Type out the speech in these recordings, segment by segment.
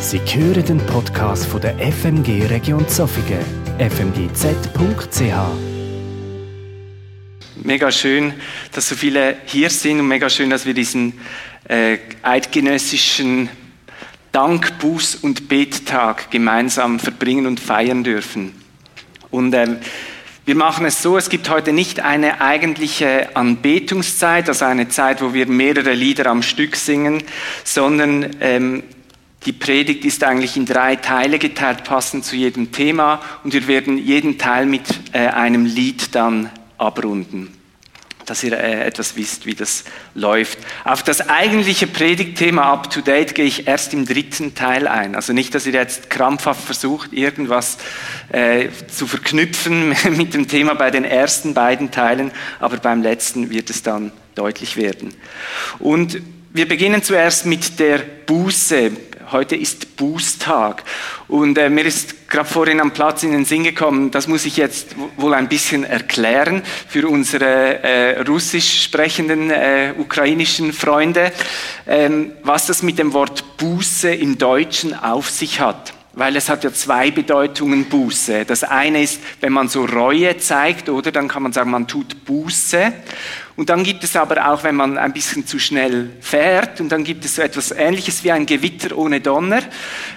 Sie hören den Podcast von der FMG Region Zofingen, fmgz.ch. Mega schön, dass so viele hier sind und mega schön, dass wir diesen äh, eidgenössischen Dank, Buß und Bettag gemeinsam verbringen und feiern dürfen. Und ähm, wir machen es so, es gibt heute nicht eine eigentliche Anbetungszeit, also eine Zeit, wo wir mehrere Lieder am Stück singen, sondern ähm, die Predigt ist eigentlich in drei Teile geteilt, passend zu jedem Thema, und wir werden jeden Teil mit äh, einem Lied dann abrunden dass ihr äh, etwas wisst, wie das läuft. Auf das eigentliche Predigtthema Up to Date gehe ich erst im dritten Teil ein. Also nicht, dass ihr jetzt krampfhaft versucht, irgendwas äh, zu verknüpfen mit dem Thema bei den ersten beiden Teilen, aber beim letzten wird es dann deutlich werden. Und wir beginnen zuerst mit der Buße. Heute ist Bußtag. Und äh, mir ist gerade vorhin am Platz in den Sinn gekommen, das muss ich jetzt wohl ein bisschen erklären für unsere äh, russisch sprechenden äh, ukrainischen Freunde, ähm, was das mit dem Wort Buße im Deutschen auf sich hat. Weil es hat ja zwei Bedeutungen Buße. Das eine ist, wenn man so Reue zeigt, oder dann kann man sagen, man tut Buße. Und dann gibt es aber auch, wenn man ein bisschen zu schnell fährt, und dann gibt es so etwas Ähnliches wie ein Gewitter ohne Donner.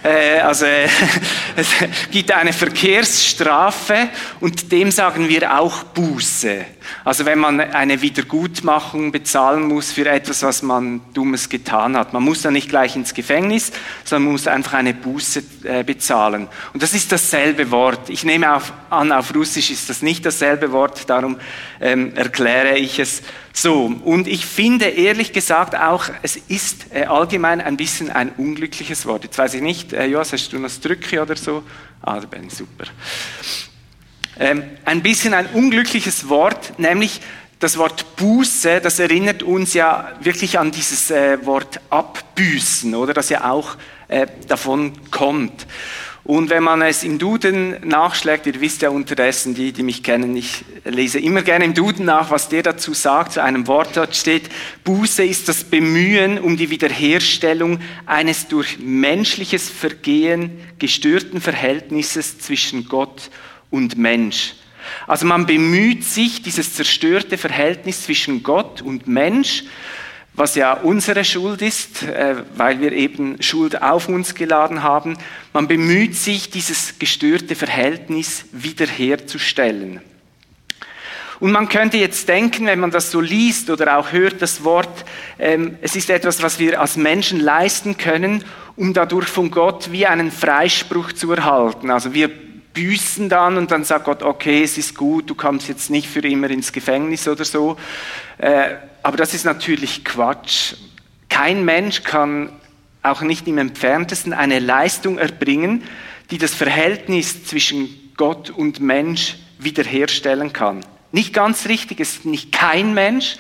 Äh, also es gibt eine Verkehrsstrafe und dem sagen wir auch Buße. Also wenn man eine Wiedergutmachung bezahlen muss für etwas, was man Dummes getan hat. Man muss dann nicht gleich ins Gefängnis, sondern muss einfach eine Buße äh, bezahlen. Und das ist dasselbe Wort. Ich nehme auf, an, auf Russisch ist das nicht dasselbe Wort, darum ähm, erkläre ich es so, und ich finde ehrlich gesagt auch, es ist äh, allgemein ein bisschen ein unglückliches Wort. Jetzt weiß ich nicht, äh, Joas, hast du noch das Drücke oder so? Ah, da bin ich super. Ähm, ein bisschen ein unglückliches Wort, nämlich das Wort Buße, das erinnert uns ja wirklich an dieses äh, Wort abbüßen, oder? Das ja auch äh, davon kommt. Und wenn man es im Duden nachschlägt, ihr wisst ja unterdessen, die, die mich kennen, ich lese immer gerne im Duden nach, was der dazu sagt, zu einem Wort dort steht, Buße ist das Bemühen um die Wiederherstellung eines durch menschliches Vergehen gestörten Verhältnisses zwischen Gott und Mensch. Also man bemüht sich, dieses zerstörte Verhältnis zwischen Gott und Mensch was ja unsere Schuld ist, äh, weil wir eben Schuld auf uns geladen haben. Man bemüht sich, dieses gestörte Verhältnis wiederherzustellen. Und man könnte jetzt denken, wenn man das so liest oder auch hört, das Wort, ähm, es ist etwas, was wir als Menschen leisten können, um dadurch von Gott wie einen Freispruch zu erhalten. Also wir büßen dann und dann sagt Gott, okay, es ist gut, du kommst jetzt nicht für immer ins Gefängnis oder so. Aber das ist natürlich Quatsch. Kein Mensch kann auch nicht im entferntesten eine Leistung erbringen, die das Verhältnis zwischen Gott und Mensch wiederherstellen kann. Nicht ganz richtig, es ist nicht kein Mensch,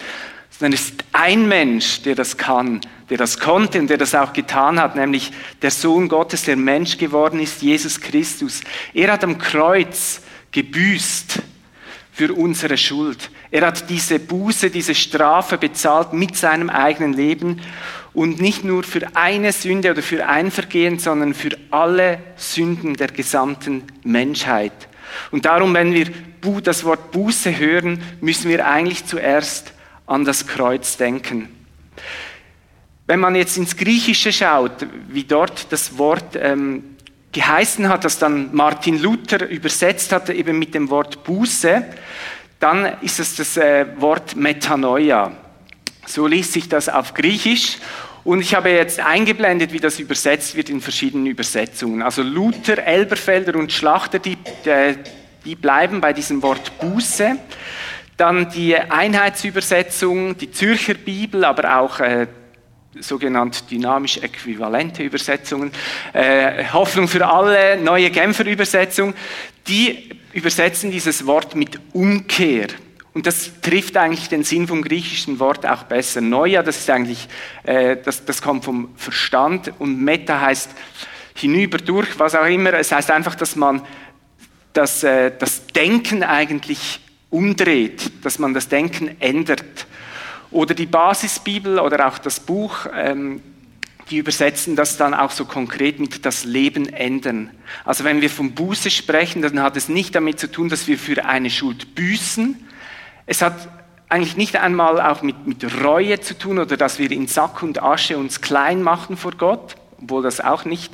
sondern es ist ein Mensch, der das kann, der das konnte und der das auch getan hat, nämlich der Sohn Gottes, der Mensch geworden ist, Jesus Christus. Er hat am Kreuz gebüßt für unsere Schuld. Er hat diese Buße, diese Strafe bezahlt mit seinem eigenen Leben und nicht nur für eine Sünde oder für ein Vergehen, sondern für alle Sünden der gesamten Menschheit. Und darum, wenn wir das Wort Buße hören, müssen wir eigentlich zuerst an das Kreuz denken. Wenn man jetzt ins Griechische schaut, wie dort das Wort ähm, geheißen hat, das dann Martin Luther übersetzt hatte, eben mit dem Wort Buße, dann ist es das äh, Wort Metanoia. So liest sich das auf Griechisch. Und ich habe jetzt eingeblendet, wie das übersetzt wird in verschiedenen Übersetzungen. Also Luther, Elberfelder und Schlachter, die, äh, die bleiben bei diesem Wort Buße. Dann die Einheitsübersetzung, die Zürcher Bibel, aber auch äh, sogenannt dynamisch äquivalente Übersetzungen, äh, Hoffnung für alle, neue Genfer Übersetzung, die übersetzen dieses Wort mit Umkehr. Und das trifft eigentlich den Sinn vom griechischen Wort auch besser. Neuja, das ist eigentlich, äh, das, das kommt vom Verstand und Meta heißt hinüber, durch, was auch immer. Es heißt einfach, dass man das, äh, das Denken eigentlich umdreht, dass man das Denken ändert. Oder die Basisbibel oder auch das Buch ähm, die übersetzen das dann auch so konkret mit das Leben ändern. Also wenn wir vom Buße sprechen, dann hat es nicht damit zu tun, dass wir für eine Schuld büßen. Es hat eigentlich nicht einmal auch mit, mit Reue zu tun oder dass wir in Sack und Asche uns klein machen vor Gott, obwohl das auch nicht,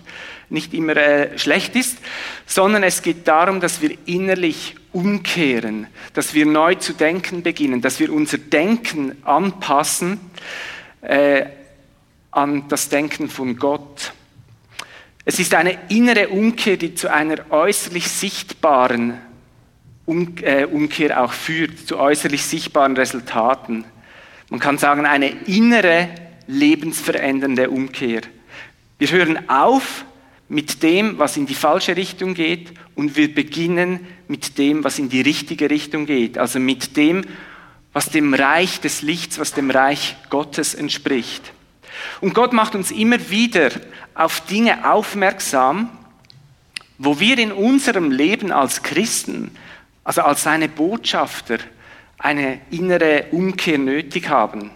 nicht immer äh, schlecht ist, sondern es geht darum, dass wir innerlich umkehren, dass wir neu zu denken beginnen, dass wir unser Denken anpassen äh, an das Denken von Gott. Es ist eine innere Umkehr, die zu einer äußerlich sichtbaren äh, Umkehr auch führt, zu äußerlich sichtbaren Resultaten. Man kann sagen, eine innere lebensverändernde Umkehr. Wir hören auf mit dem, was in die falsche Richtung geht und wir beginnen mit dem, was in die richtige Richtung geht. Also mit dem, was dem Reich des Lichts, was dem Reich Gottes entspricht. Und Gott macht uns immer wieder auf Dinge aufmerksam, wo wir in unserem Leben als Christen also als seine Botschafter, eine innere Umkehr nötig haben.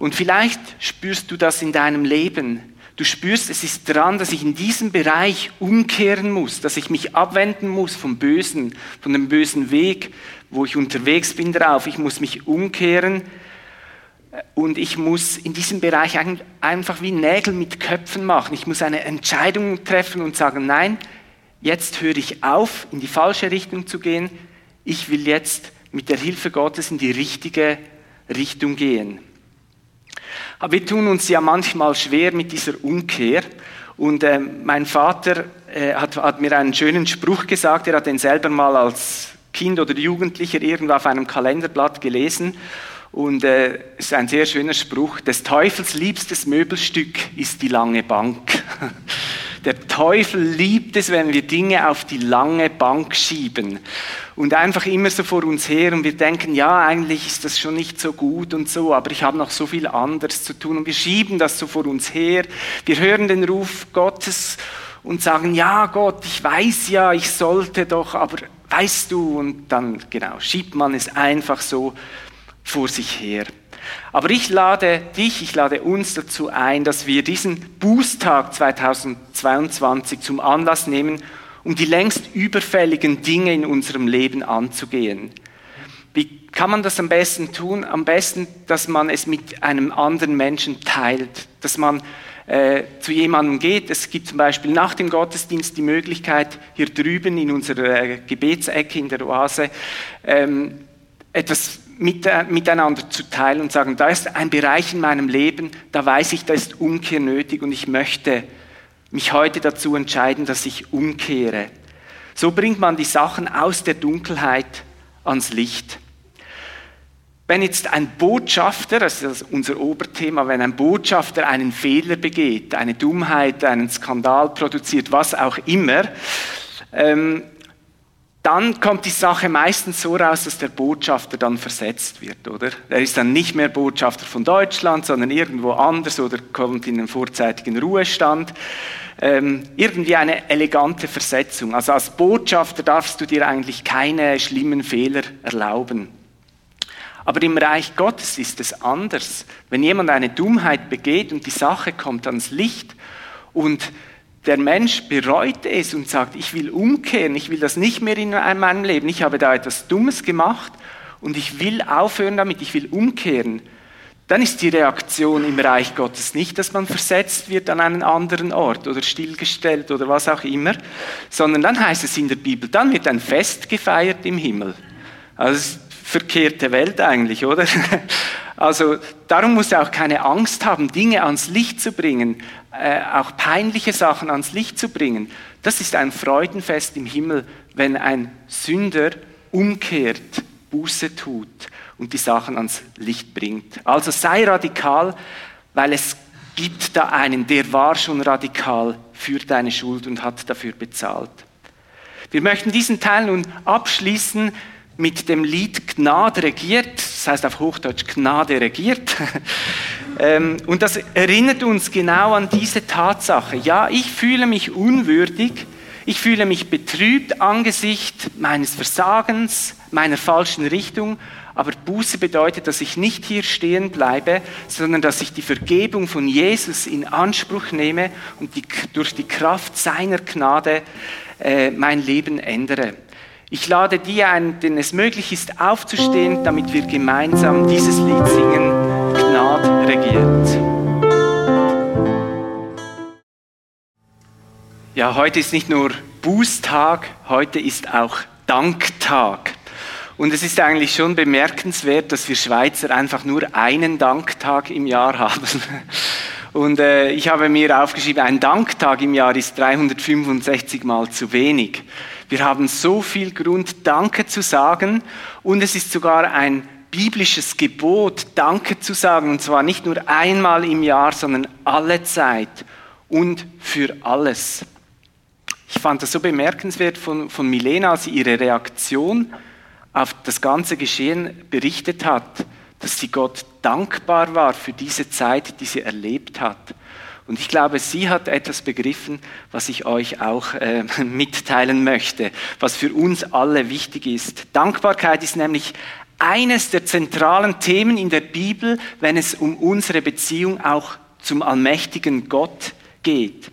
Und vielleicht spürst du das in deinem Leben. Du spürst, es ist dran, dass ich in diesem Bereich umkehren muss, dass ich mich abwenden muss vom Bösen, von dem bösen Weg, wo ich unterwegs bin drauf. Ich muss mich umkehren und ich muss in diesem Bereich einfach wie Nägel mit Köpfen machen. Ich muss eine Entscheidung treffen und sagen, nein, jetzt höre ich auf, in die falsche Richtung zu gehen. Ich will jetzt mit der Hilfe Gottes in die richtige Richtung gehen. Aber wir tun uns ja manchmal schwer mit dieser Umkehr. Und äh, mein Vater äh, hat, hat, mir einen schönen Spruch gesagt, er hat den selber mal als Kind oder Jugendlicher irgendwo auf einem Kalenderblatt gelesen. Und äh, es ist ein sehr schöner Spruch, des Teufels liebstes Möbelstück ist die lange Bank. Der Teufel liebt es, wenn wir Dinge auf die lange Bank schieben und einfach immer so vor uns her und wir denken, ja, eigentlich ist das schon nicht so gut und so, aber ich habe noch so viel anderes zu tun und wir schieben das so vor uns her. Wir hören den Ruf Gottes und sagen, ja Gott, ich weiß ja, ich sollte doch, aber weißt du, und dann genau schiebt man es einfach so vor sich her. Aber ich lade dich, ich lade uns dazu ein, dass wir diesen Bußtag 2022 zum Anlass nehmen, um die längst überfälligen Dinge in unserem Leben anzugehen. Wie kann man das am besten tun? Am besten, dass man es mit einem anderen Menschen teilt, dass man äh, zu jemandem geht. Es gibt zum Beispiel nach dem Gottesdienst die Möglichkeit, hier drüben in unserer äh, Gebetsecke in der Oase ähm, etwas mit, äh, miteinander zu teilen und sagen, da ist ein Bereich in meinem Leben, da weiß ich, da ist Umkehr nötig und ich möchte mich heute dazu entscheiden, dass ich umkehre. So bringt man die Sachen aus der Dunkelheit ans Licht. Wenn jetzt ein Botschafter, das ist unser Oberthema, wenn ein Botschafter einen Fehler begeht, eine Dummheit, einen Skandal produziert, was auch immer, ähm, dann kommt die Sache meistens so raus, dass der Botschafter dann versetzt wird, oder? Er ist dann nicht mehr Botschafter von Deutschland, sondern irgendwo anders oder kommt in den vorzeitigen Ruhestand. Ähm, irgendwie eine elegante Versetzung. Also als Botschafter darfst du dir eigentlich keine schlimmen Fehler erlauben. Aber im Reich Gottes ist es anders. Wenn jemand eine Dummheit begeht und die Sache kommt ans Licht und der Mensch bereut es und sagt, ich will umkehren, ich will das nicht mehr in meinem Leben, ich habe da etwas Dummes gemacht und ich will aufhören damit, ich will umkehren, dann ist die Reaktion im Reich Gottes nicht, dass man versetzt wird an einen anderen Ort oder stillgestellt oder was auch immer, sondern dann heißt es in der Bibel, dann wird ein Fest gefeiert im Himmel. Also verkehrte Welt eigentlich, oder? Also darum muss er auch keine Angst haben, Dinge ans Licht zu bringen, äh, auch peinliche Sachen ans Licht zu bringen. Das ist ein Freudenfest im Himmel, wenn ein Sünder umkehrt, Buße tut und die Sachen ans Licht bringt. Also sei radikal, weil es gibt da einen, der war schon radikal für deine Schuld und hat dafür bezahlt. Wir möchten diesen Teil nun abschließen mit dem Lied Gnade regiert, das heißt auf Hochdeutsch Gnade regiert. Ähm, und das erinnert uns genau an diese Tatsache. Ja, ich fühle mich unwürdig, ich fühle mich betrübt angesichts meines Versagens, meiner falschen Richtung, Aber Buße bedeutet, dass ich nicht hier stehen bleibe, sondern dass ich die Vergebung von Jesus in Anspruch nehme und die, durch die Kraft seiner Gnade äh, mein Leben ändere. Ich lade die ein, denen es möglich ist, aufzustehen, damit wir gemeinsam dieses Lied singen. Gnade regiert. Ja, heute ist nicht nur Bußtag, heute ist auch Danktag. Und es ist eigentlich schon bemerkenswert, dass wir Schweizer einfach nur einen Danktag im Jahr haben. Und äh, ich habe mir aufgeschrieben, ein Danktag im Jahr ist 365 Mal zu wenig. Wir haben so viel Grund, Danke zu sagen. Und es ist sogar ein biblisches Gebot, Danke zu sagen. Und zwar nicht nur einmal im Jahr, sondern alle Zeit und für alles. Ich fand das so bemerkenswert von, von Milena, als sie ihre Reaktion auf das ganze Geschehen berichtet hat, dass sie Gott dankbar war für diese Zeit, die sie erlebt hat. Und ich glaube, sie hat etwas begriffen, was ich euch auch äh, mitteilen möchte, was für uns alle wichtig ist. Dankbarkeit ist nämlich eines der zentralen Themen in der Bibel, wenn es um unsere Beziehung auch zum allmächtigen Gott geht.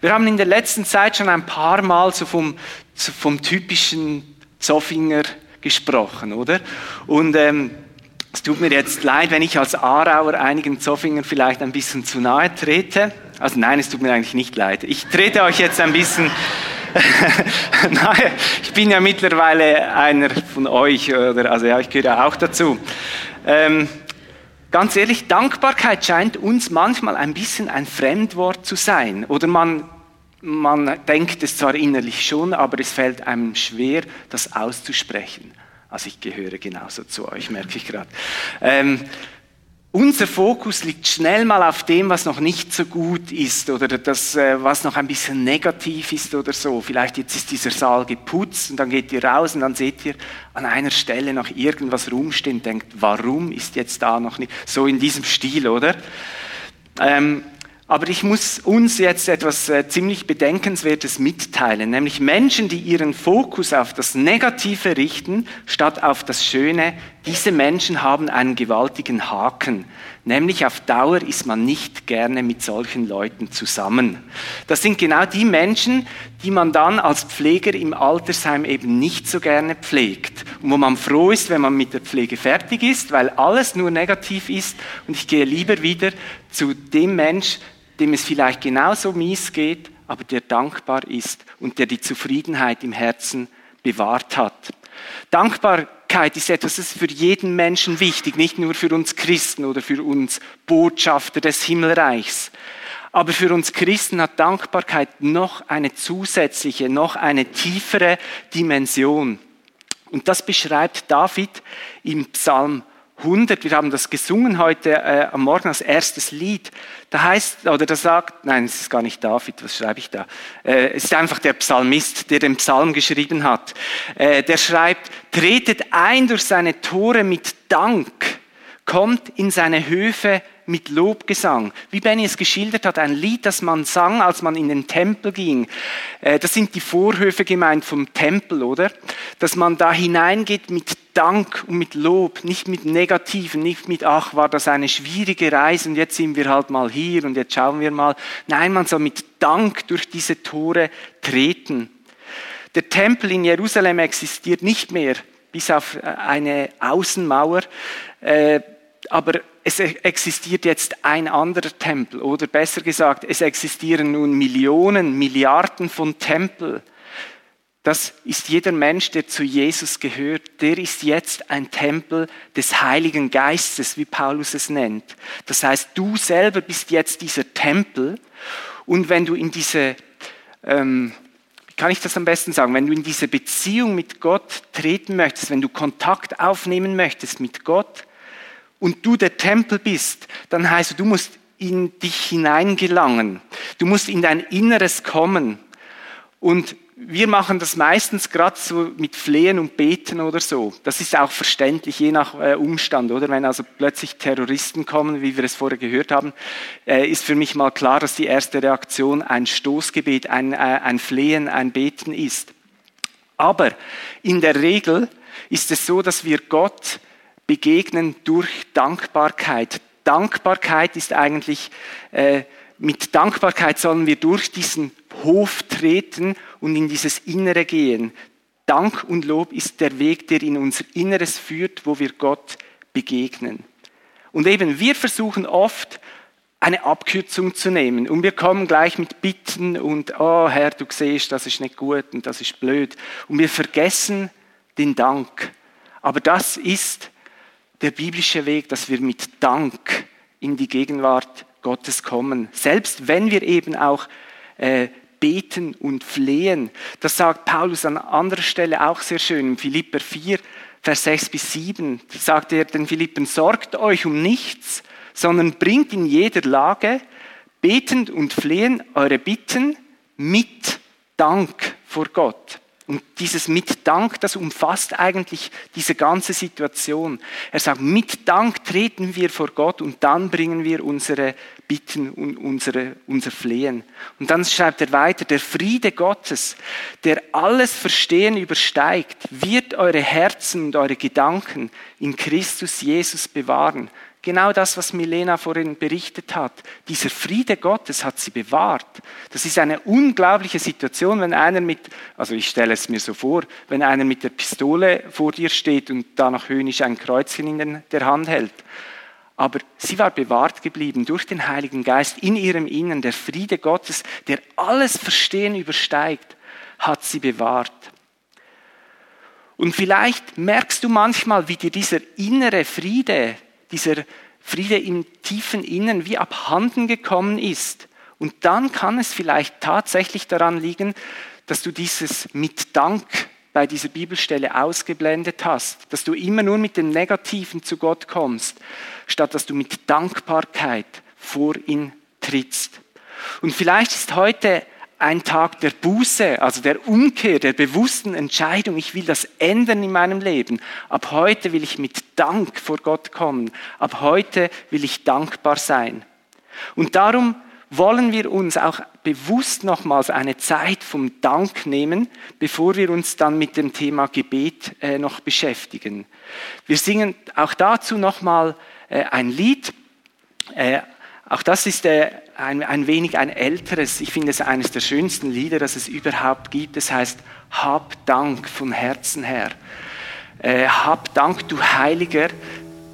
Wir haben in der letzten Zeit schon ein paar Mal so vom, vom typischen Zoffinger gesprochen, oder? Und ähm, es tut mir jetzt leid, wenn ich als Aarauer einigen Zoffingern vielleicht ein bisschen zu nahe trete. Also nein, es tut mir eigentlich nicht leid. Ich trete euch jetzt ein bisschen. nein, ich bin ja mittlerweile einer von euch, oder also ja, ich gehöre auch dazu. Ähm, ganz ehrlich, Dankbarkeit scheint uns manchmal ein bisschen ein Fremdwort zu sein. Oder man man denkt es zwar innerlich schon, aber es fällt einem schwer, das auszusprechen. Also ich gehöre genauso zu euch, merke ich gerade. Ähm, unser Fokus liegt schnell mal auf dem, was noch nicht so gut ist oder das, äh, was noch ein bisschen negativ ist oder so. Vielleicht jetzt ist dieser Saal geputzt und dann geht ihr raus und dann seht ihr an einer Stelle noch irgendwas rumstehen denkt, warum ist jetzt da noch nicht so in diesem Stil, oder? Ähm, aber ich muss uns jetzt etwas äh, ziemlich Bedenkenswertes mitteilen, nämlich Menschen, die ihren Fokus auf das Negative richten, statt auf das Schöne, diese Menschen haben einen gewaltigen Haken. Nämlich auf Dauer ist man nicht gerne mit solchen Leuten zusammen. Das sind genau die Menschen, die man dann als Pfleger im Altersheim eben nicht so gerne pflegt. Und wo man froh ist, wenn man mit der Pflege fertig ist, weil alles nur negativ ist. Und ich gehe lieber wieder zu dem Mensch, dem es vielleicht genauso mies geht, aber der dankbar ist und der die Zufriedenheit im Herzen bewahrt hat. Dankbarkeit ist etwas, das ist für jeden Menschen wichtig, nicht nur für uns Christen oder für uns Botschafter des Himmelreichs. Aber für uns Christen hat Dankbarkeit noch eine zusätzliche, noch eine tiefere Dimension. Und das beschreibt David im Psalm 100, wir haben das gesungen heute äh, am Morgen als erstes Lied. Da heißt, oder da sagt, nein, es ist gar nicht David, was schreibe ich da? Äh, es ist einfach der Psalmist, der den Psalm geschrieben hat. Äh, der schreibt, tretet ein durch seine Tore mit Dank, kommt in seine Höfe mit Lobgesang. Wie Benny es geschildert hat, ein Lied, das man sang, als man in den Tempel ging. Äh, das sind die Vorhöfe gemeint vom Tempel, oder? Dass man da hineingeht mit Dank und mit Lob, nicht mit Negativen, nicht mit, ach, war das eine schwierige Reise und jetzt sind wir halt mal hier und jetzt schauen wir mal. Nein, man soll mit Dank durch diese Tore treten. Der Tempel in Jerusalem existiert nicht mehr, bis auf äh, eine Außenmauer. Äh, aber es existiert jetzt ein anderer Tempel oder besser gesagt, es existieren nun Millionen, Milliarden von Tempeln. Das ist jeder Mensch, der zu Jesus gehört, der ist jetzt ein Tempel des Heiligen Geistes, wie Paulus es nennt. Das heißt, du selber bist jetzt dieser Tempel und wenn du in diese, ähm, kann ich das am besten sagen, wenn du in diese Beziehung mit Gott treten möchtest, wenn du Kontakt aufnehmen möchtest mit Gott, und du der Tempel bist, dann heißt du musst in dich hineingelangen. Du musst in dein Inneres kommen. Und wir machen das meistens gerade so mit Flehen und Beten oder so. Das ist auch verständlich, je nach äh, Umstand, oder? Wenn also plötzlich Terroristen kommen, wie wir es vorher gehört haben, äh, ist für mich mal klar, dass die erste Reaktion ein Stoßgebet, ein, äh, ein Flehen, ein Beten ist. Aber in der Regel ist es so, dass wir Gott begegnen durch Dankbarkeit. Dankbarkeit ist eigentlich, äh, mit Dankbarkeit sollen wir durch diesen Hof treten und in dieses Innere gehen. Dank und Lob ist der Weg, der in unser Inneres führt, wo wir Gott begegnen. Und eben, wir versuchen oft, eine Abkürzung zu nehmen. Und wir kommen gleich mit Bitten und, oh Herr, du siehst, das ist nicht gut und das ist blöd. Und wir vergessen den Dank. Aber das ist der biblische Weg, dass wir mit Dank in die Gegenwart Gottes kommen. Selbst wenn wir eben auch äh, beten und flehen. Das sagt Paulus an anderer Stelle auch sehr schön. In Philipper 4, Vers 6 bis 7 sagt er den Philippen, sorgt euch um nichts, sondern bringt in jeder Lage betend und flehen eure Bitten mit Dank vor Gott. Und dieses mit Dank, das umfasst eigentlich diese ganze Situation. Er sagt, mit Dank treten wir vor Gott und dann bringen wir unsere Bitten und unsere, unser Flehen. Und dann schreibt er weiter, der Friede Gottes, der alles Verstehen übersteigt, wird eure Herzen und eure Gedanken in Christus Jesus bewahren. Genau das, was Milena vorhin berichtet hat. Dieser Friede Gottes hat sie bewahrt. Das ist eine unglaubliche Situation, wenn einer mit, also ich stelle es mir so vor, wenn einer mit der Pistole vor dir steht und da noch höhnisch ein Kreuzchen in der Hand hält. Aber sie war bewahrt geblieben durch den Heiligen Geist in ihrem Innern. Der Friede Gottes, der alles Verstehen übersteigt, hat sie bewahrt. Und vielleicht merkst du manchmal, wie dir dieser innere Friede, dieser Friede im tiefen Innen wie abhanden gekommen ist. Und dann kann es vielleicht tatsächlich daran liegen, dass du dieses mit Dank bei dieser Bibelstelle ausgeblendet hast, dass du immer nur mit dem Negativen zu Gott kommst, statt dass du mit Dankbarkeit vor ihn trittst. Und vielleicht ist heute ein Tag der Buße, also der Umkehr, der bewussten Entscheidung, ich will das ändern in meinem Leben. Ab heute will ich mit Dank vor Gott kommen. Ab heute will ich dankbar sein. Und darum wollen wir uns auch bewusst nochmals eine Zeit vom Dank nehmen, bevor wir uns dann mit dem Thema Gebet äh, noch beschäftigen. Wir singen auch dazu nochmal äh, ein Lied. Äh, auch das ist ein, ein wenig ein älteres, ich finde es eines der schönsten Lieder, das es überhaupt gibt. Es heißt, Hab Dank von Herzen her. Äh, hab Dank, du Heiliger,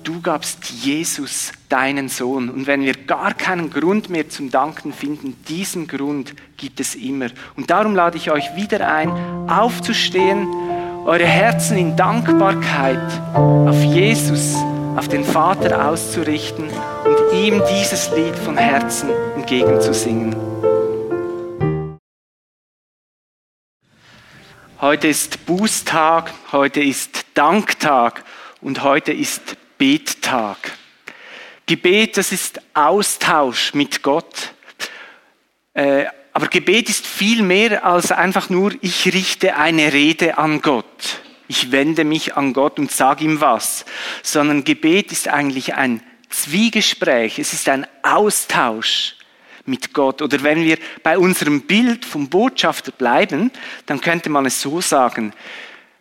du gabst Jesus deinen Sohn. Und wenn wir gar keinen Grund mehr zum Danken finden, diesen Grund gibt es immer. Und darum lade ich euch wieder ein, aufzustehen, eure Herzen in Dankbarkeit auf Jesus, auf den Vater auszurichten und ihm dieses Lied von Herzen entgegenzusingen. Heute ist Bußtag, heute ist Danktag und heute ist Gebettag. Gebet, das ist Austausch mit Gott. Äh, aber Gebet ist viel mehr als einfach nur, ich richte eine Rede an Gott. Ich wende mich an Gott und sage ihm was. Sondern Gebet ist eigentlich ein Zwiegespräch. Es ist ein Austausch mit Gott. Oder wenn wir bei unserem Bild vom Botschafter bleiben, dann könnte man es so sagen.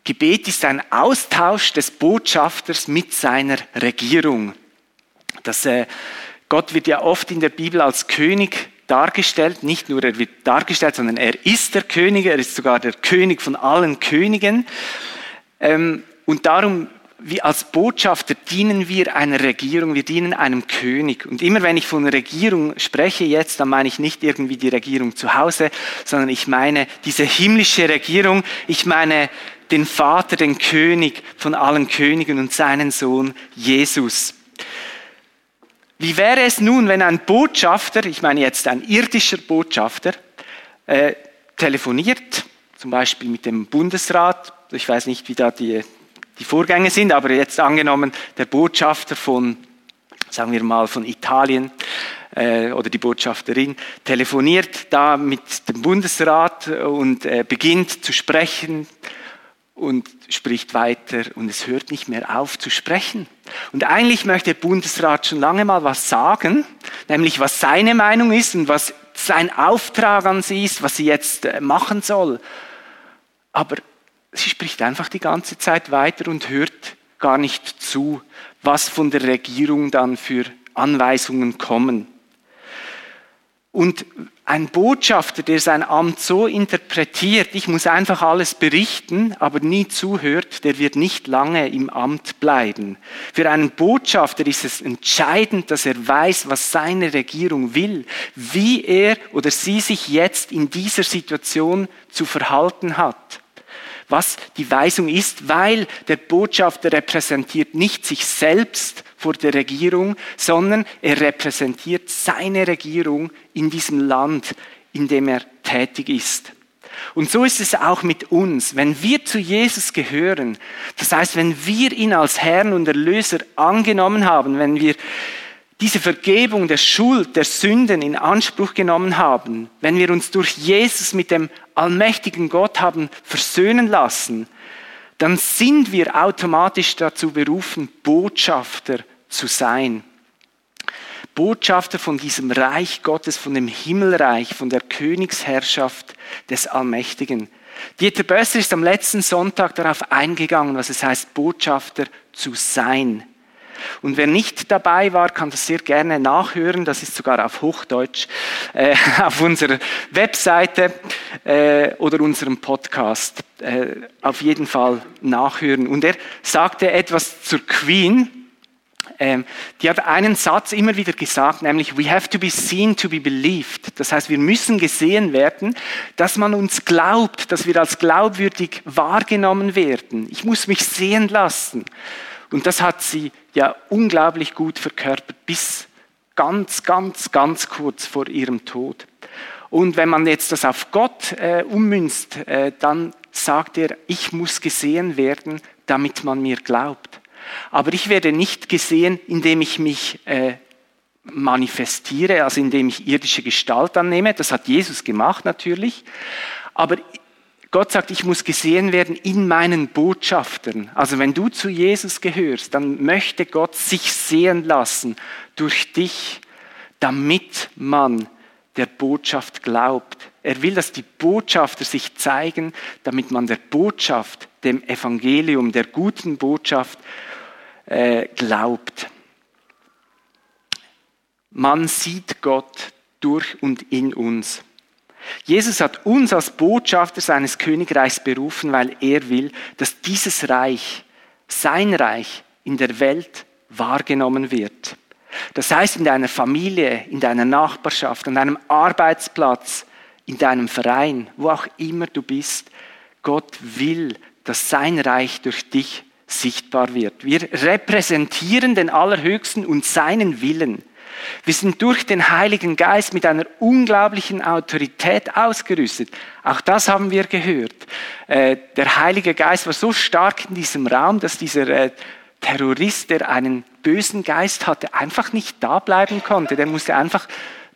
Gebet ist ein Austausch des Botschafters mit seiner Regierung. Das, äh, Gott wird ja oft in der Bibel als König dargestellt. Nicht nur er wird dargestellt, sondern er ist der König. Er ist sogar der König von allen Königen. Ähm, und darum wie als Botschafter dienen wir einer Regierung, wir dienen einem König. Und immer wenn ich von Regierung spreche jetzt, dann meine ich nicht irgendwie die Regierung zu Hause, sondern ich meine diese himmlische Regierung. Ich meine den Vater, den König von allen Königen und seinen Sohn Jesus. Wie wäre es nun, wenn ein Botschafter, ich meine jetzt ein irdischer Botschafter, äh, telefoniert, zum Beispiel mit dem Bundesrat, ich weiß nicht, wie da die, die Vorgänge sind, aber jetzt angenommen, der Botschafter von, sagen wir mal, von Italien äh, oder die Botschafterin telefoniert da mit dem Bundesrat und äh, beginnt zu sprechen und spricht weiter und es hört nicht mehr auf zu sprechen. Und eigentlich möchte der Bundesrat schon lange mal was sagen, nämlich was seine Meinung ist und was sein Auftrag an sie ist, was sie jetzt äh, machen soll. Aber sie spricht einfach die ganze Zeit weiter und hört gar nicht zu, was von der Regierung dann für Anweisungen kommen. Und ein Botschafter, der sein Amt so interpretiert, ich muss einfach alles berichten, aber nie zuhört, der wird nicht lange im Amt bleiben. Für einen Botschafter ist es entscheidend, dass er weiß, was seine Regierung will, wie er oder sie sich jetzt in dieser Situation zu verhalten hat was die Weisung ist, weil der Botschafter repräsentiert nicht sich selbst vor der Regierung, sondern er repräsentiert seine Regierung in diesem Land, in dem er tätig ist. Und so ist es auch mit uns. Wenn wir zu Jesus gehören, das heißt, wenn wir ihn als Herrn und Erlöser angenommen haben, wenn wir diese Vergebung der Schuld, der Sünden in Anspruch genommen haben, wenn wir uns durch Jesus mit dem allmächtigen Gott haben versöhnen lassen, dann sind wir automatisch dazu berufen, Botschafter zu sein. Botschafter von diesem Reich Gottes, von dem Himmelreich, von der Königsherrschaft des Allmächtigen. Dieter Bösser ist am letzten Sonntag darauf eingegangen, was es heißt, Botschafter zu sein. Und wer nicht dabei war, kann das sehr gerne nachhören. Das ist sogar auf Hochdeutsch äh, auf unserer Webseite äh, oder unserem Podcast. Äh, auf jeden Fall nachhören. Und er sagte etwas zur Queen. Ähm, die hat einen Satz immer wieder gesagt, nämlich We have to be seen to be believed. Das heißt, wir müssen gesehen werden, dass man uns glaubt, dass wir als glaubwürdig wahrgenommen werden. Ich muss mich sehen lassen. Und das hat sie ja unglaublich gut verkörpert, bis ganz, ganz, ganz kurz vor ihrem Tod. Und wenn man jetzt das auf Gott äh, ummünzt, äh, dann sagt er, ich muss gesehen werden, damit man mir glaubt. Aber ich werde nicht gesehen, indem ich mich äh, manifestiere, also indem ich irdische Gestalt annehme. Das hat Jesus gemacht natürlich. Aber Gott sagt, ich muss gesehen werden in meinen Botschaftern. Also wenn du zu Jesus gehörst, dann möchte Gott sich sehen lassen durch dich, damit man der Botschaft glaubt. Er will, dass die Botschafter sich zeigen, damit man der Botschaft, dem Evangelium, der guten Botschaft äh, glaubt. Man sieht Gott durch und in uns. Jesus hat uns als Botschafter seines Königreichs berufen, weil er will, dass dieses Reich, sein Reich in der Welt wahrgenommen wird. Das heißt, in deiner Familie, in deiner Nachbarschaft, an deinem Arbeitsplatz, in deinem Verein, wo auch immer du bist, Gott will, dass sein Reich durch dich sichtbar wird. Wir repräsentieren den Allerhöchsten und seinen Willen. Wir sind durch den Heiligen Geist mit einer unglaublichen Autorität ausgerüstet. Auch das haben wir gehört. Äh, der Heilige Geist war so stark in diesem Raum, dass dieser äh, Terrorist, der einen bösen Geist hatte, einfach nicht da bleiben konnte. Der musste einfach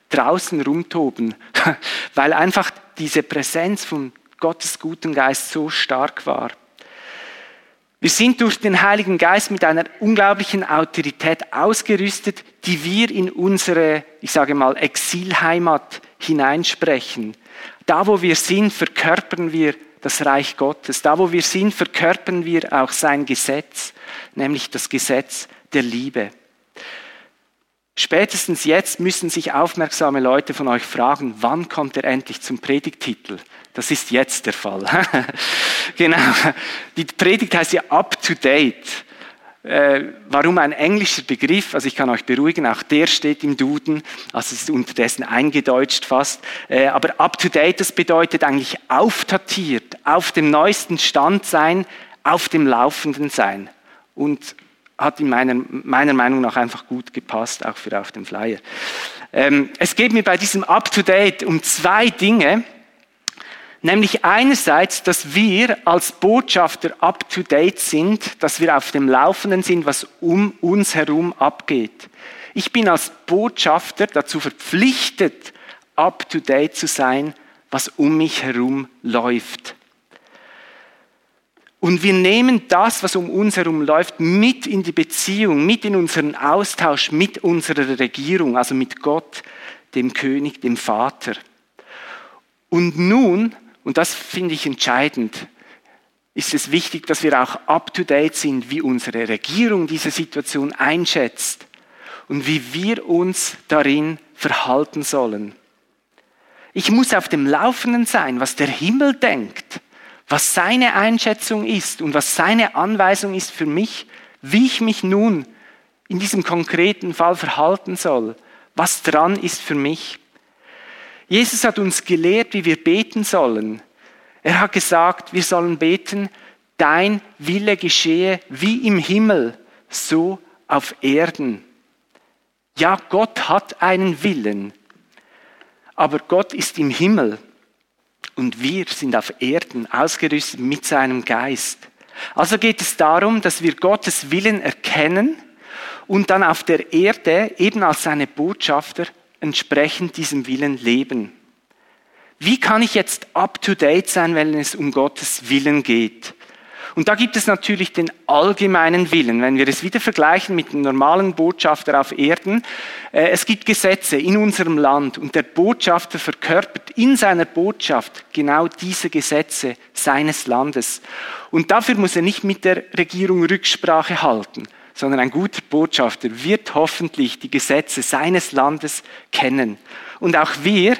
draußen rumtoben, weil einfach diese Präsenz von Gottes guten Geist so stark war. Wir sind durch den Heiligen Geist mit einer unglaublichen Autorität ausgerüstet, die wir in unsere, ich sage mal, Exilheimat hineinsprechen. Da, wo wir sind, verkörpern wir das Reich Gottes. Da, wo wir sind, verkörpern wir auch sein Gesetz, nämlich das Gesetz der Liebe. Spätestens jetzt müssen sich aufmerksame Leute von euch fragen, wann kommt er endlich zum Predigtitel? Das ist jetzt der Fall. genau. Die Predigt heißt ja up to date. Äh, warum ein englischer Begriff? Also ich kann euch beruhigen, auch der steht im Duden, also ist unterdessen eingedeutscht fast. Äh, aber up to date, das bedeutet eigentlich aufdatiert, auf dem neuesten Stand sein, auf dem Laufenden sein. Und hat in meiner, meiner Meinung nach einfach gut gepasst, auch für auf dem Flyer. Ähm, es geht mir bei diesem Up-to-Date um zwei Dinge. Nämlich einerseits, dass wir als Botschafter up-to-date sind, dass wir auf dem Laufenden sind, was um uns herum abgeht. Ich bin als Botschafter dazu verpflichtet, up-to-date zu sein, was um mich herum läuft. Und wir nehmen das, was um uns herum läuft, mit in die Beziehung, mit in unseren Austausch mit unserer Regierung, also mit Gott, dem König, dem Vater. Und nun, und das finde ich entscheidend, ist es wichtig, dass wir auch up-to-date sind, wie unsere Regierung diese Situation einschätzt und wie wir uns darin verhalten sollen. Ich muss auf dem Laufenden sein, was der Himmel denkt, was seine Einschätzung ist und was seine Anweisung ist für mich, wie ich mich nun in diesem konkreten Fall verhalten soll, was dran ist für mich. Jesus hat uns gelehrt, wie wir beten sollen. Er hat gesagt, wir sollen beten, dein Wille geschehe wie im Himmel, so auf Erden. Ja, Gott hat einen Willen, aber Gott ist im Himmel und wir sind auf Erden ausgerüstet mit seinem Geist. Also geht es darum, dass wir Gottes Willen erkennen und dann auf der Erde eben als seine Botschafter entsprechend diesem Willen leben. Wie kann ich jetzt up-to-date sein, wenn es um Gottes Willen geht? Und da gibt es natürlich den allgemeinen Willen. Wenn wir es wieder vergleichen mit dem normalen Botschafter auf Erden, äh, es gibt Gesetze in unserem Land und der Botschafter verkörpert in seiner Botschaft genau diese Gesetze seines Landes. Und dafür muss er nicht mit der Regierung Rücksprache halten, sondern ein guter Botschafter wird hoffentlich die Gesetze seines Landes kennen. Und auch wir,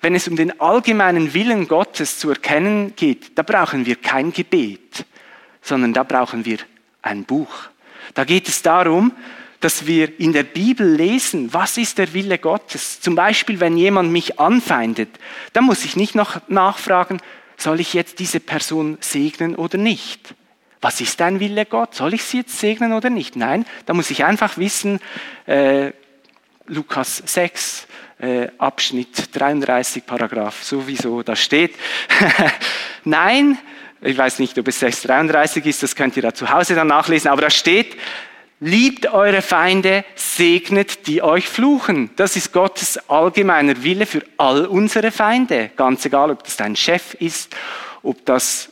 wenn es um den allgemeinen Willen Gottes zu erkennen geht, da brauchen wir kein Gebet, sondern da brauchen wir ein Buch. Da geht es darum, dass wir in der Bibel lesen, was ist der Wille Gottes. Zum Beispiel, wenn jemand mich anfeindet, dann muss ich nicht noch nachfragen, soll ich jetzt diese Person segnen oder nicht? Was ist dein Wille Gott? Soll ich sie jetzt segnen oder nicht? Nein, da muss ich einfach wissen, äh, Lukas 6, äh, Abschnitt 33, Paragraph sowieso, da steht. Nein, ich weiß nicht, ob es 633 ist, das könnt ihr da zu Hause dann nachlesen, aber da steht, liebt eure Feinde, segnet die euch fluchen. Das ist Gottes allgemeiner Wille für all unsere Feinde. Ganz egal, ob das dein Chef ist, ob das,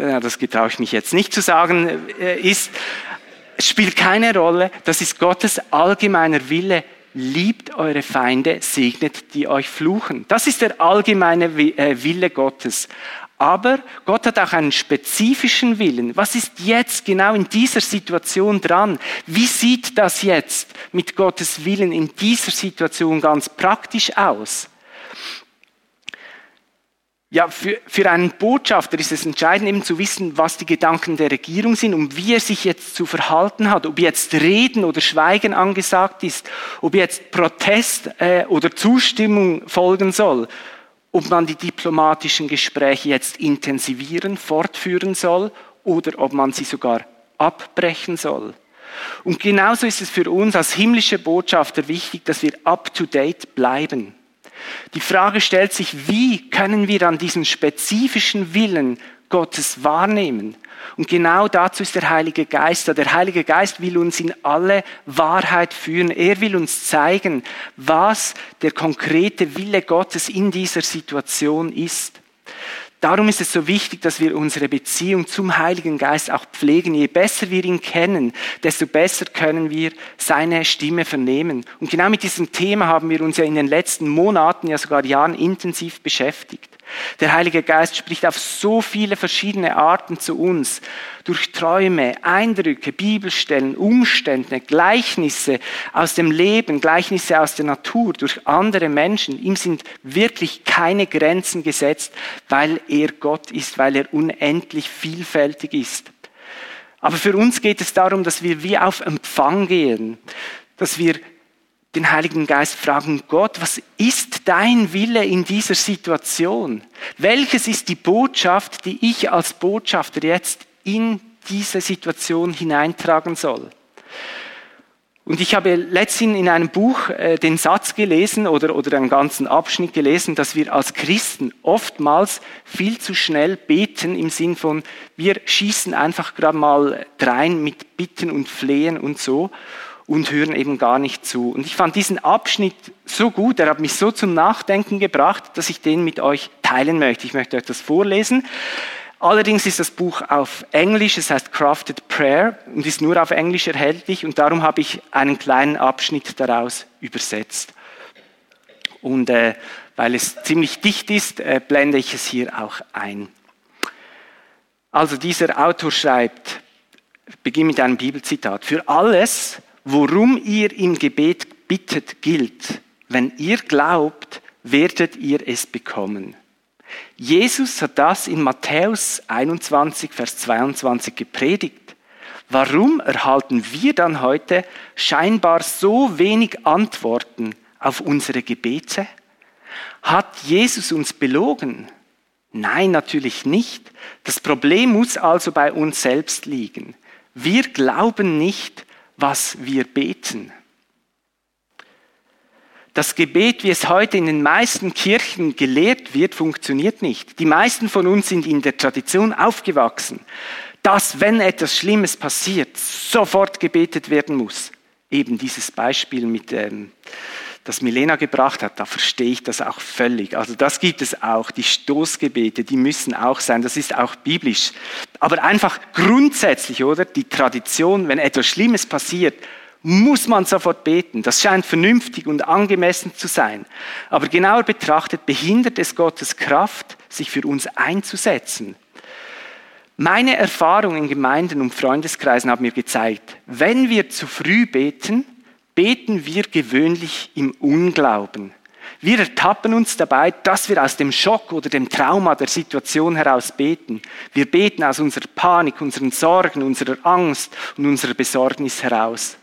das getraue ich mich jetzt nicht zu sagen, äh, ist, spielt keine Rolle. Das ist Gottes allgemeiner Wille liebt eure Feinde, segnet die euch fluchen. Das ist der allgemeine äh, Wille Gottes. Aber Gott hat auch einen spezifischen Willen. Was ist jetzt genau in dieser Situation dran? Wie sieht das jetzt mit Gottes Willen in dieser Situation ganz praktisch aus? Ja, für, für einen Botschafter ist es entscheidend, eben zu wissen, was die Gedanken der Regierung sind und wie er sich jetzt zu verhalten hat, ob jetzt Reden oder Schweigen angesagt ist, ob jetzt Protest äh, oder Zustimmung folgen soll, ob man die diplomatischen Gespräche jetzt intensivieren, fortführen soll oder ob man sie sogar abbrechen soll. Und genauso ist es für uns als himmlische Botschafter wichtig, dass wir up-to-date bleiben. Die Frage stellt sich, wie können wir an diesen spezifischen Willen Gottes wahrnehmen? Und genau dazu ist der Heilige Geist da. Der Heilige Geist will uns in alle Wahrheit führen. Er will uns zeigen, was der konkrete Wille Gottes in dieser Situation ist. Darum ist es so wichtig, dass wir unsere Beziehung zum Heiligen Geist auch pflegen. Je besser wir ihn kennen, desto besser können wir seine Stimme vernehmen. Und genau mit diesem Thema haben wir uns ja in den letzten Monaten, ja sogar Jahren intensiv beschäftigt. Der Heilige Geist spricht auf so viele verschiedene Arten zu uns. Durch Träume, Eindrücke, Bibelstellen, Umstände, Gleichnisse aus dem Leben, Gleichnisse aus der Natur, durch andere Menschen. Ihm sind wirklich keine Grenzen gesetzt, weil er Gott ist, weil er unendlich vielfältig ist. Aber für uns geht es darum, dass wir wie auf Empfang gehen, dass wir den Heiligen Geist fragen, Gott, was ist dein Wille in dieser Situation? Welches ist die Botschaft, die ich als Botschafter jetzt in diese Situation hineintragen soll? Und ich habe letztens in einem Buch äh, den Satz gelesen oder, oder einen ganzen Abschnitt gelesen, dass wir als Christen oftmals viel zu schnell beten im Sinn von, wir schießen einfach gerade mal drein mit Bitten und Flehen und so und hören eben gar nicht zu. Und ich fand diesen Abschnitt so gut, er hat mich so zum Nachdenken gebracht, dass ich den mit euch teilen möchte. Ich möchte euch das vorlesen. Allerdings ist das Buch auf Englisch, es heißt Crafted Prayer und ist nur auf Englisch erhältlich und darum habe ich einen kleinen Abschnitt daraus übersetzt. Und äh, weil es ziemlich dicht ist, äh, blende ich es hier auch ein. Also dieser Autor schreibt, beginn mit einem Bibelzitat, für alles, worum ihr im Gebet bittet, gilt, wenn ihr glaubt, werdet ihr es bekommen. Jesus hat das in Matthäus 21, Vers 22 gepredigt. Warum erhalten wir dann heute scheinbar so wenig Antworten auf unsere Gebete? Hat Jesus uns belogen? Nein, natürlich nicht. Das Problem muss also bei uns selbst liegen. Wir glauben nicht, was wir beten. Das Gebet, wie es heute in den meisten Kirchen gelehrt wird, funktioniert nicht. Die meisten von uns sind in der Tradition aufgewachsen, dass wenn etwas Schlimmes passiert, sofort gebetet werden muss. Eben dieses Beispiel mit ähm, das Milena gebracht hat, da verstehe ich das auch völlig. Also das gibt es auch. Die Stoßgebete, die müssen auch sein. Das ist auch biblisch. Aber einfach grundsätzlich, oder? Die Tradition, wenn etwas Schlimmes passiert, muss man sofort beten. Das scheint vernünftig und angemessen zu sein. Aber genauer betrachtet behindert es Gottes Kraft, sich für uns einzusetzen. Meine Erfahrungen in Gemeinden und Freundeskreisen haben mir gezeigt, wenn wir zu früh beten, beten wir gewöhnlich im Unglauben. Wir ertappen uns dabei, dass wir aus dem Schock oder dem Trauma der Situation heraus beten. Wir beten aus unserer Panik, unseren Sorgen, unserer Angst und unserer Besorgnis heraus.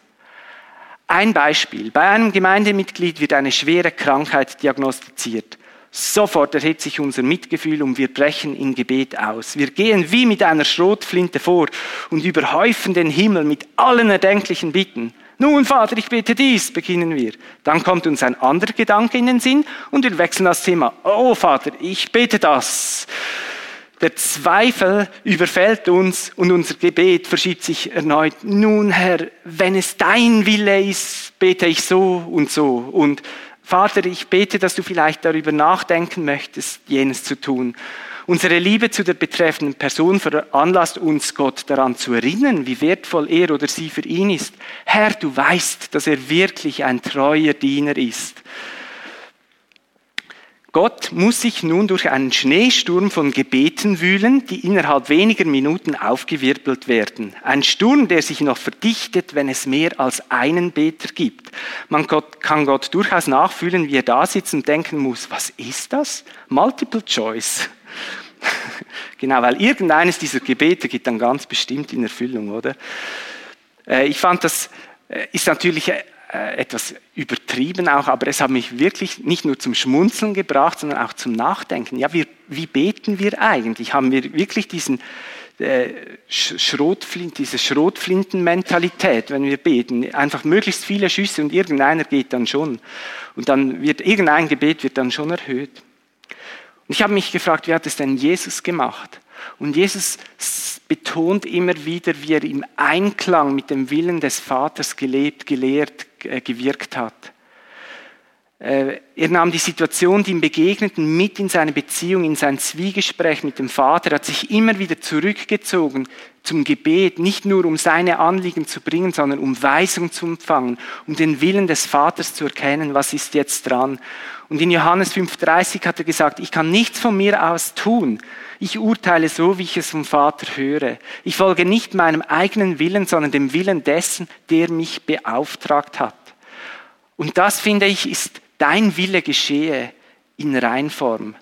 Ein Beispiel. Bei einem Gemeindemitglied wird eine schwere Krankheit diagnostiziert. Sofort erhebt sich unser Mitgefühl und wir brechen in Gebet aus. Wir gehen wie mit einer Schrotflinte vor und überhäufen den Himmel mit allen erdenklichen Bitten. Nun, Vater, ich bete dies, beginnen wir. Dann kommt uns ein anderer Gedanke in den Sinn und wir wechseln das Thema. Oh, Vater, ich bete das. Der Zweifel überfällt uns und unser Gebet verschiebt sich erneut. Nun, Herr, wenn es dein Wille ist, bete ich so und so. Und Vater, ich bete, dass du vielleicht darüber nachdenken möchtest, jenes zu tun. Unsere Liebe zu der betreffenden Person veranlasst uns, Gott daran zu erinnern, wie wertvoll er oder sie für ihn ist. Herr, du weißt, dass er wirklich ein treuer Diener ist. Gott muss sich nun durch einen Schneesturm von Gebeten wühlen, die innerhalb weniger Minuten aufgewirbelt werden. Ein Sturm, der sich noch verdichtet, wenn es mehr als einen Beter gibt. Man kann Gott durchaus nachfühlen, wie er da sitzt und denken muss, was ist das? Multiple Choice. genau, weil irgendeines dieser Gebete geht dann ganz bestimmt in Erfüllung, oder? Äh, ich fand, das äh, ist natürlich äh, etwas übertrieben auch, aber es hat mich wirklich nicht nur zum Schmunzeln gebracht, sondern auch zum Nachdenken. Ja, wir, wie beten wir eigentlich? Haben wir wirklich diesen Schrotflint, diese Schrotflintenmentalität, wenn wir beten? Einfach möglichst viele Schüsse und irgendeiner geht dann schon. Und dann wird irgendein Gebet wird dann schon erhöht. Und ich habe mich gefragt, wie hat es denn Jesus gemacht? Und Jesus betont immer wieder, wie er im Einklang mit dem Willen des Vaters gelebt, gelehrt, äh, gewirkt hat. Äh, er nahm die Situation, die ihm begegneten, mit in seine Beziehung, in sein Zwiegespräch mit dem Vater, er hat sich immer wieder zurückgezogen zum Gebet, nicht nur um seine Anliegen zu bringen, sondern um Weisung zu empfangen, um den Willen des Vaters zu erkennen, was ist jetzt dran. Und in Johannes 5.30 hat er gesagt, ich kann nichts von mir aus tun. Ich urteile so, wie ich es vom Vater höre. Ich folge nicht meinem eigenen Willen, sondern dem Willen dessen, der mich beauftragt hat. Und das, finde ich, ist dein Wille geschehe in Reinform.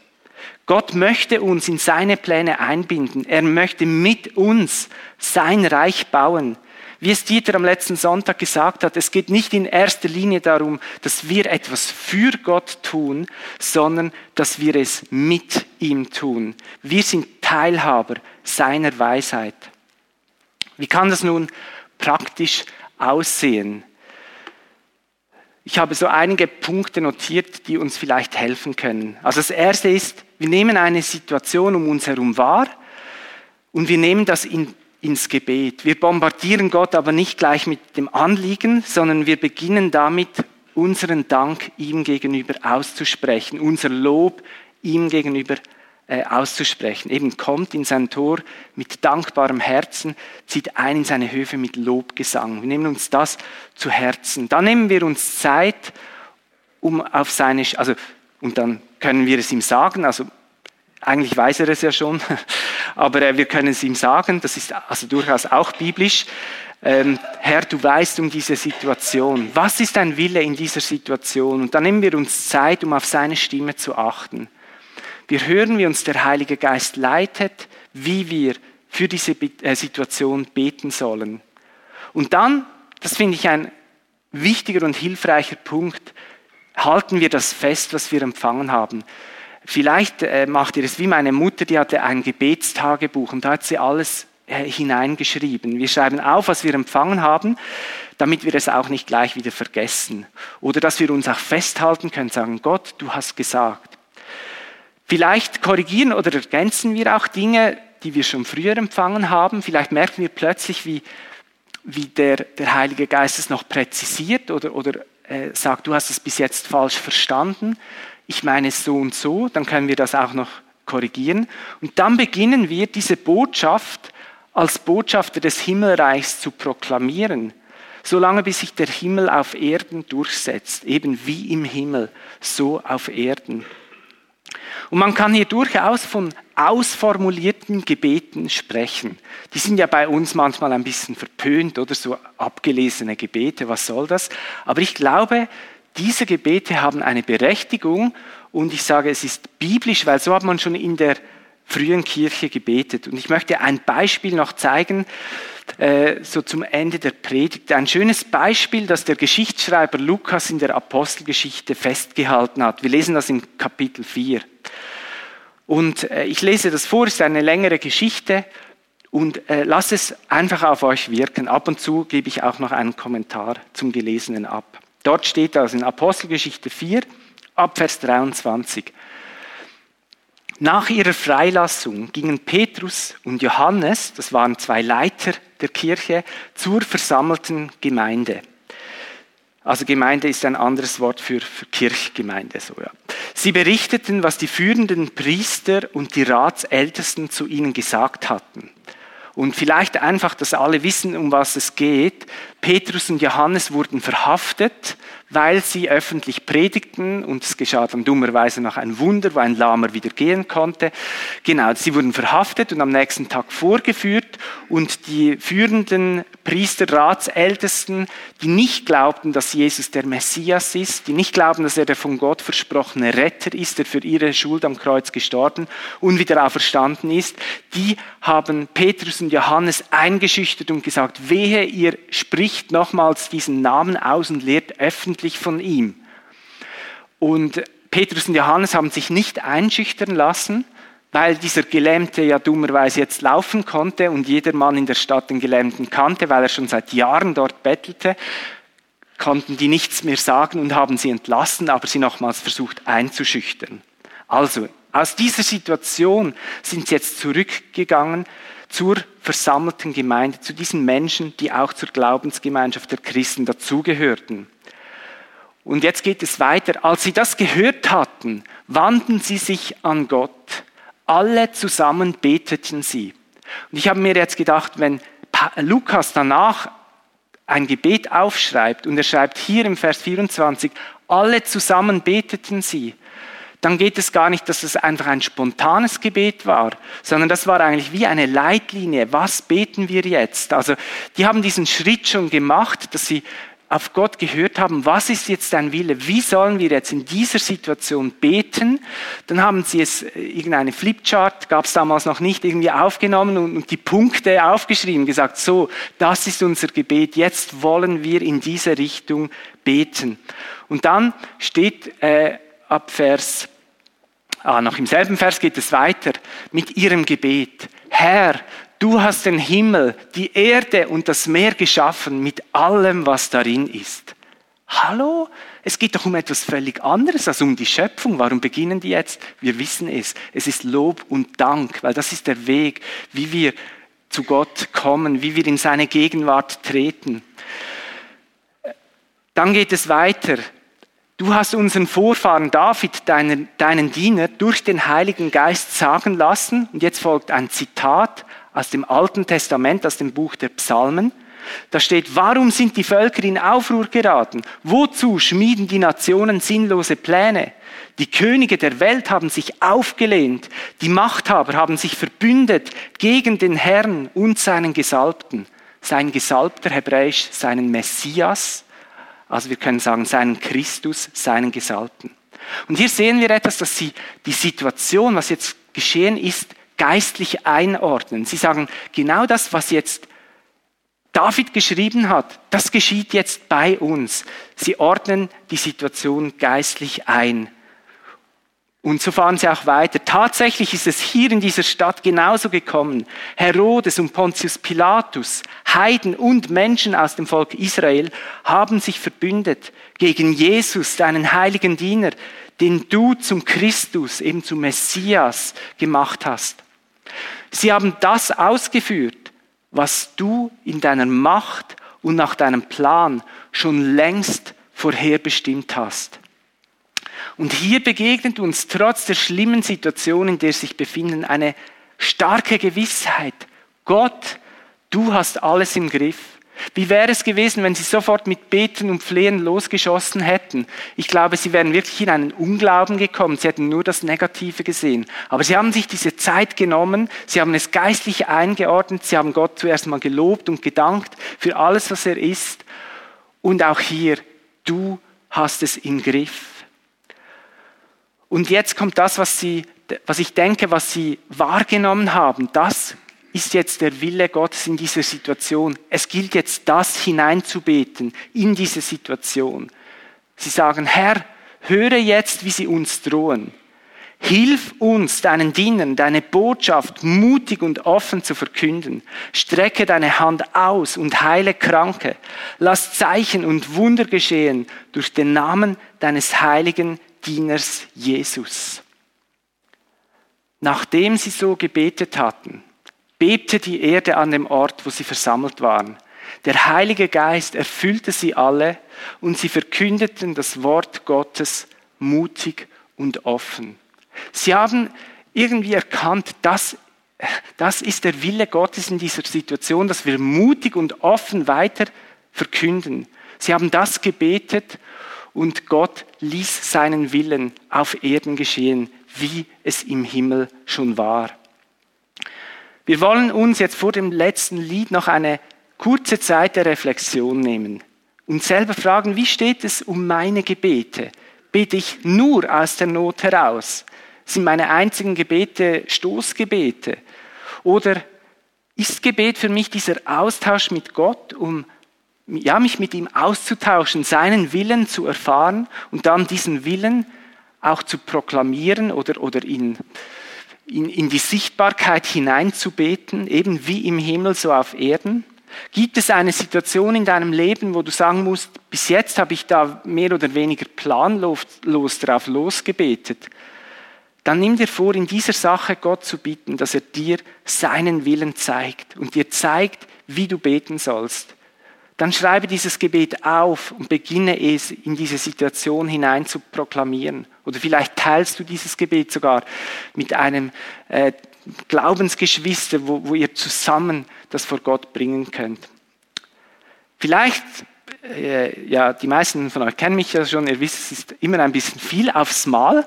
Gott möchte uns in seine Pläne einbinden. Er möchte mit uns sein Reich bauen. Wie es Dieter am letzten Sonntag gesagt hat, es geht nicht in erster Linie darum, dass wir etwas für Gott tun, sondern dass wir es mit ihm tun. Wir sind Teilhaber seiner Weisheit. Wie kann das nun praktisch aussehen? Ich habe so einige Punkte notiert, die uns vielleicht helfen können. Also das erste ist, wir nehmen eine Situation um uns herum wahr und wir nehmen das in, ins Gebet. Wir bombardieren Gott aber nicht gleich mit dem Anliegen, sondern wir beginnen damit, unseren Dank ihm gegenüber auszusprechen, unser Lob ihm gegenüber äh, auszusprechen. Eben kommt in sein Tor mit dankbarem Herzen, zieht ein in seine Höfe mit Lobgesang. Wir nehmen uns das zu Herzen. Dann nehmen wir uns Zeit, um auf seine, also, und dann können wir es ihm sagen, also eigentlich weiß er es ja schon, aber äh, wir können es ihm sagen, das ist also durchaus auch biblisch. Ähm, Herr, du weißt um diese Situation. Was ist dein Wille in dieser Situation? Und dann nehmen wir uns Zeit, um auf seine Stimme zu achten. Wir hören, wie uns der Heilige Geist leitet, wie wir für diese äh, Situation beten sollen. Und dann, das finde ich ein wichtiger und hilfreicher Punkt, halten wir das fest, was wir empfangen haben. Vielleicht äh, macht ihr es wie meine Mutter, die hatte ein Gebetstagebuch und da hat sie alles äh, hineingeschrieben. Wir schreiben auf, was wir empfangen haben, damit wir es auch nicht gleich wieder vergessen. Oder dass wir uns auch festhalten können, sagen, Gott, du hast gesagt. Vielleicht korrigieren oder ergänzen wir auch Dinge, die wir schon früher empfangen haben. Vielleicht merken wir plötzlich, wie, wie der, der Heilige Geist es noch präzisiert oder, oder äh, sagt, du hast es bis jetzt falsch verstanden. Ich meine es so und so. Dann können wir das auch noch korrigieren. Und dann beginnen wir diese Botschaft als Botschafter des Himmelreichs zu proklamieren, solange bis sich der Himmel auf Erden durchsetzt, eben wie im Himmel, so auf Erden. Und man kann hier durchaus von ausformulierten Gebeten sprechen. Die sind ja bei uns manchmal ein bisschen verpönt oder so abgelesene Gebete, was soll das? Aber ich glaube, diese Gebete haben eine Berechtigung und ich sage, es ist biblisch, weil so hat man schon in der frühen Kirche gebetet. Und ich möchte ein Beispiel noch zeigen, äh, so zum Ende der Predigt. Ein schönes Beispiel, das der Geschichtsschreiber Lukas in der Apostelgeschichte festgehalten hat. Wir lesen das im Kapitel 4. Und äh, ich lese das vor, es ist eine längere Geschichte und äh, lass es einfach auf euch wirken. Ab und zu gebe ich auch noch einen Kommentar zum Gelesenen ab. Dort steht das in Apostelgeschichte 4, ab Vers 23. Nach ihrer Freilassung gingen Petrus und Johannes, das waren zwei Leiter der Kirche, zur versammelten Gemeinde. Also Gemeinde ist ein anderes Wort für, für Kirchgemeinde. So, ja. Sie berichteten, was die führenden Priester und die Ratsältesten zu ihnen gesagt hatten. Und vielleicht einfach, dass alle wissen, um was es geht. Petrus und Johannes wurden verhaftet weil sie öffentlich predigten und es geschah dann dummerweise noch ein Wunder, wo ein Lahmer wieder gehen konnte. Genau, sie wurden verhaftet und am nächsten Tag vorgeführt und die führenden Priester, Ratsältesten, die nicht glaubten, dass Jesus der Messias ist, die nicht glauben, dass er der von Gott versprochene Retter ist, der für ihre Schuld am Kreuz gestorben und wieder auferstanden ist, die haben Petrus und Johannes eingeschüchtert und gesagt, wehe, ihr spricht nochmals diesen Namen aus und lehrt öffentlich öffentlich von ihm. Und Petrus und Johannes haben sich nicht einschüchtern lassen, weil dieser Gelähmte ja dummerweise jetzt laufen konnte und jeder Mann in der Stadt den Gelähmten kannte, weil er schon seit Jahren dort bettelte, konnten die nichts mehr sagen und haben sie entlassen, aber sie nochmals versucht einzuschüchtern. Also, aus dieser Situation sind sie jetzt zurückgegangen zur versammelten Gemeinde, zu diesen Menschen, die auch zur Glaubensgemeinschaft der Christen dazugehörten. Und jetzt geht es weiter. Als sie das gehört hatten, wandten sie sich an Gott. Alle zusammen beteten sie. Und ich habe mir jetzt gedacht, wenn Lukas danach ein Gebet aufschreibt und er schreibt hier im Vers 24, alle zusammen beteten sie, dann geht es gar nicht, dass es einfach ein spontanes Gebet war, sondern das war eigentlich wie eine Leitlinie. Was beten wir jetzt? Also die haben diesen Schritt schon gemacht, dass sie auf Gott gehört haben, was ist jetzt dein Wille, wie sollen wir jetzt in dieser Situation beten, dann haben sie es, äh, irgendeine Flipchart, gab es damals noch nicht, irgendwie aufgenommen und, und, die Punkte aufgeschrieben, gesagt, so, das ist unser Gebet, jetzt wollen wir in diese Richtung beten. Und dann steht äh, ab Vers, ah, noch im selben Vers geht es weiter, mit ihrem Gebet, Herr, Du hast den Himmel, die Erde und das Meer geschaffen mit allem, was darin ist. Hallo? Es geht doch um etwas völlig anderes als um die Schöpfung. Warum beginnen die jetzt? Wir wissen es. Es ist Lob und Dank, weil das ist der Weg, wie wir zu Gott kommen, wie wir in seine Gegenwart treten. Dann geht es weiter. Du hast unseren Vorfahren David, deinen, deinen Diener, durch den Heiligen Geist sagen lassen, und jetzt folgt ein Zitat, aus dem Alten Testament, aus dem Buch der Psalmen. Da steht, warum sind die Völker in Aufruhr geraten? Wozu schmieden die Nationen sinnlose Pläne? Die Könige der Welt haben sich aufgelehnt, die Machthaber haben sich verbündet gegen den Herrn und seinen Gesalbten. Sein Gesalbter, hebräisch, seinen Messias, also wir können sagen, seinen Christus, seinen Gesalbten. Und hier sehen wir etwas, dass sie die Situation, was jetzt geschehen ist, geistlich einordnen. Sie sagen, genau das, was jetzt David geschrieben hat, das geschieht jetzt bei uns. Sie ordnen die Situation geistlich ein. Und so fahren sie auch weiter. Tatsächlich ist es hier in dieser Stadt genauso gekommen. Herodes und Pontius Pilatus, Heiden und Menschen aus dem Volk Israel haben sich verbündet gegen Jesus, deinen heiligen Diener, den du zum Christus, eben zum Messias gemacht hast. Sie haben das ausgeführt, was du in deiner Macht und nach deinem Plan schon längst vorherbestimmt hast. Und hier begegnet uns trotz der schlimmen Situation, in der sich befinden, eine starke Gewissheit. Gott, du hast alles im Griff. Wie wäre es gewesen, wenn sie sofort mit Beten und Flehen losgeschossen hätten? Ich glaube, sie wären wirklich in einen Unglauben gekommen. Sie hätten nur das Negative gesehen. Aber sie haben sich diese Zeit genommen. Sie haben es geistlich eingeordnet. Sie haben Gott zuerst mal gelobt und gedankt für alles, was er ist. Und auch hier, du hast es im Griff. Und jetzt kommt das, was, sie, was ich denke, was sie wahrgenommen haben. Das ist jetzt der Wille Gottes in dieser Situation. Es gilt jetzt das hineinzubeten in diese Situation. Sie sagen, Herr, höre jetzt, wie sie uns drohen. Hilf uns, deinen Dienern, deine Botschaft mutig und offen zu verkünden. Strecke deine Hand aus und heile Kranke. Lass Zeichen und Wunder geschehen durch den Namen deines heiligen Dieners Jesus. Nachdem sie so gebetet hatten, bebte die Erde an dem Ort, wo sie versammelt waren. Der Heilige Geist erfüllte sie alle und sie verkündeten das Wort Gottes mutig und offen. Sie haben irgendwie erkannt, dass das ist der Wille Gottes in dieser Situation, dass wir mutig und offen weiter verkünden. Sie haben das gebetet und Gott ließ seinen Willen auf Erden geschehen, wie es im Himmel schon war. Wir wollen uns jetzt vor dem letzten Lied noch eine kurze Zeit der Reflexion nehmen und selber fragen, wie steht es um meine Gebete? Bete ich nur aus der Not heraus? Sind meine einzigen Gebete Stoßgebete? Oder ist Gebet für mich dieser Austausch mit Gott, um ja, mich mit ihm auszutauschen, seinen Willen zu erfahren und dann diesen Willen auch zu proklamieren oder, oder in, in, in die Sichtbarkeit hineinzubeten, eben wie im Himmel, so auf Erden? Gibt es eine Situation in deinem Leben, wo du sagen musst, bis jetzt habe ich da mehr oder weniger planlos drauf losgebetet? Dann nimm dir vor, in dieser Sache Gott zu bitten, dass er dir seinen Willen zeigt und dir zeigt, wie du beten sollst dann schreibe dieses Gebet auf und beginne es in diese Situation hinein zu proklamieren. Oder vielleicht teilst du dieses Gebet sogar mit einem äh, Glaubensgeschwister, wo, wo ihr zusammen das vor Gott bringen könnt. Vielleicht, äh, ja, die meisten von euch kennen mich ja schon, ihr wisst, es ist immer ein bisschen viel aufs Mal.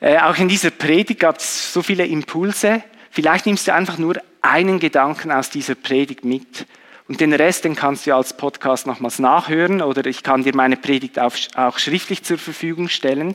Äh, auch in dieser Predigt gab es so viele Impulse. Vielleicht nimmst du einfach nur einen Gedanken aus dieser Predigt mit und den Rest, den kannst du als Podcast nochmals nachhören oder ich kann dir meine Predigt auch schriftlich zur Verfügung stellen.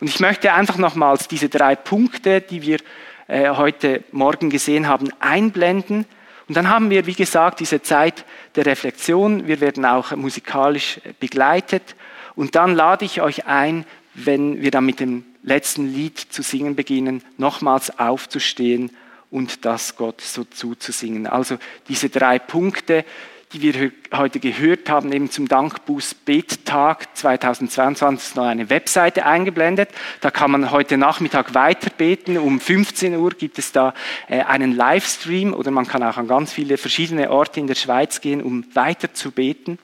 Und ich möchte einfach nochmals diese drei Punkte, die wir äh, heute Morgen gesehen haben, einblenden. Und dann haben wir, wie gesagt, diese Zeit der Reflexion. Wir werden auch musikalisch begleitet. Und dann lade ich euch ein, wenn wir dann mit dem letzten Lied zu singen beginnen, nochmals aufzustehen und das Gott so zuzusingen. Also diese drei Punkte, die wir heute gehört haben, eben zum Dankbuß Bettag 2022 ist noch eine Webseite eingeblendet. Da kann man heute Nachmittag weiter beten. Um 15 Uhr gibt es da äh, einen Livestream oder man kann auch an ganz viele verschiedene Orte in der Schweiz gehen, um weiter zu beten.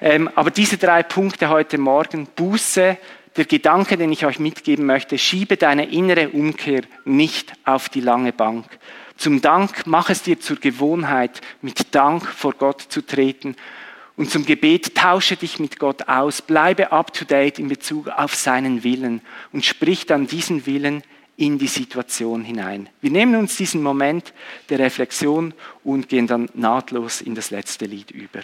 Ähm, aber diese drei Punkte heute Morgen, Buße, der Gedanke, den ich euch mitgeben möchte, schiebe deine innere Umkehr nicht auf die lange Bank. Zum Dank mach es dir zur Gewohnheit, mit Dank vor Gott zu treten. Und zum Gebet tausche dich mit Gott aus, bleibe up to date in Bezug auf seinen Willen und sprich dann diesen Willen in die Situation hinein. Wir nehmen uns diesen Moment der Reflexion und gehen dann nahtlos in das letzte Lied über.